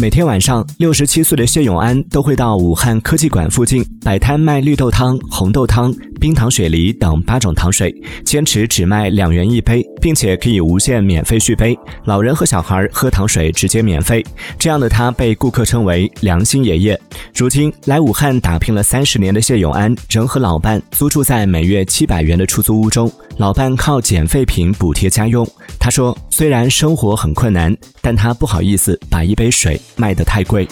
每天晚上，六十七岁的谢永安都会到武汉科技馆附近摆摊卖绿豆汤、红豆汤、冰糖雪梨等八种糖水，坚持只卖两元一杯，并且可以无限免费续杯，老人和小孩喝糖水直接免费。这样的他被顾客称为“良心爷爷”。如今来武汉打拼了三十年的谢永安，仍和老伴租住在每月七百元的出租屋中，老伴靠捡废品补贴家用。他说：“虽然生活很困难，但他不好意思把一杯水卖得太贵。”